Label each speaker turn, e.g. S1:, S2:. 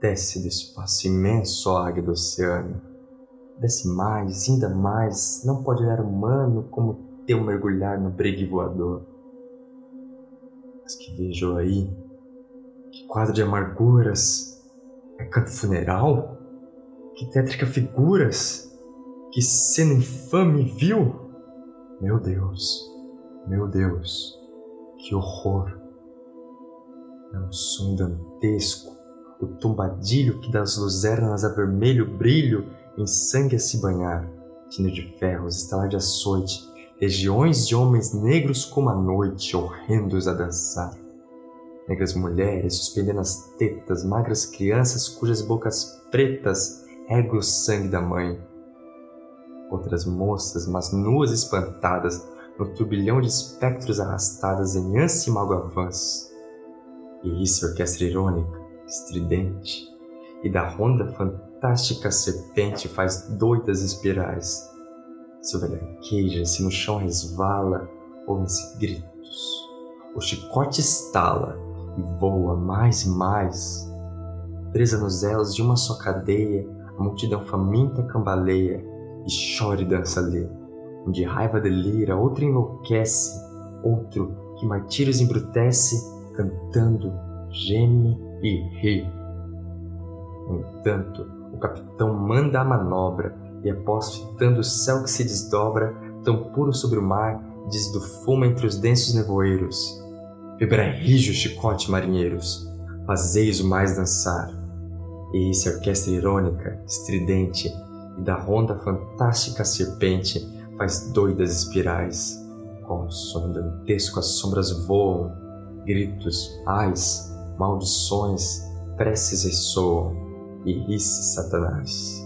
S1: Desce do espaço imenso, águia do oceano. Desce mais, ainda mais, não pode olhar humano como teu mergulhar no bregue voador. Mas que vejo aí, que quadro de amarguras, é canto funeral? Que tétrica figuras, que cena infame viu? Meu Deus, meu Deus, que horror! É um som dantesco, o tombadilho que das luzernas a vermelho brilho em sangue a se banhar, tino de ferros, estalar de açoite, legiões de homens negros como a noite, horrendos a dançar. Negras mulheres suspendendo as tetas, magras crianças cujas bocas pretas regam o sangue da mãe. Outras moças, mas nuas espantadas, no turbilhão de espectros arrastadas em ânsia e malgavãs. E isso orquestra irônica, estridente, e da ronda fantástica serpente faz doidas espirais. Seu queija se no chão resvala, ouvem-se gritos. O chicote estala e voa mais e mais. Presa nos elos de uma só cadeia, a multidão faminta cambaleia e chora e dança ali. Um de raiva delira, outro enlouquece, outro que martírios embrutece, cantando, geme e ri. No entanto, o capitão manda a manobra e após fitando o céu que se desdobra, tão puro sobre o mar, diz do fumo entre os densos nevoeiros. Vibrai rijo chicote, marinheiros, fazeis o mais dançar. E esse orquestra irônica, estridente, e da ronda fantástica serpente faz doidas espirais. Com o som dantesco as sombras voam, gritos, ais, maldições, preces ressoam, e ri Satanás.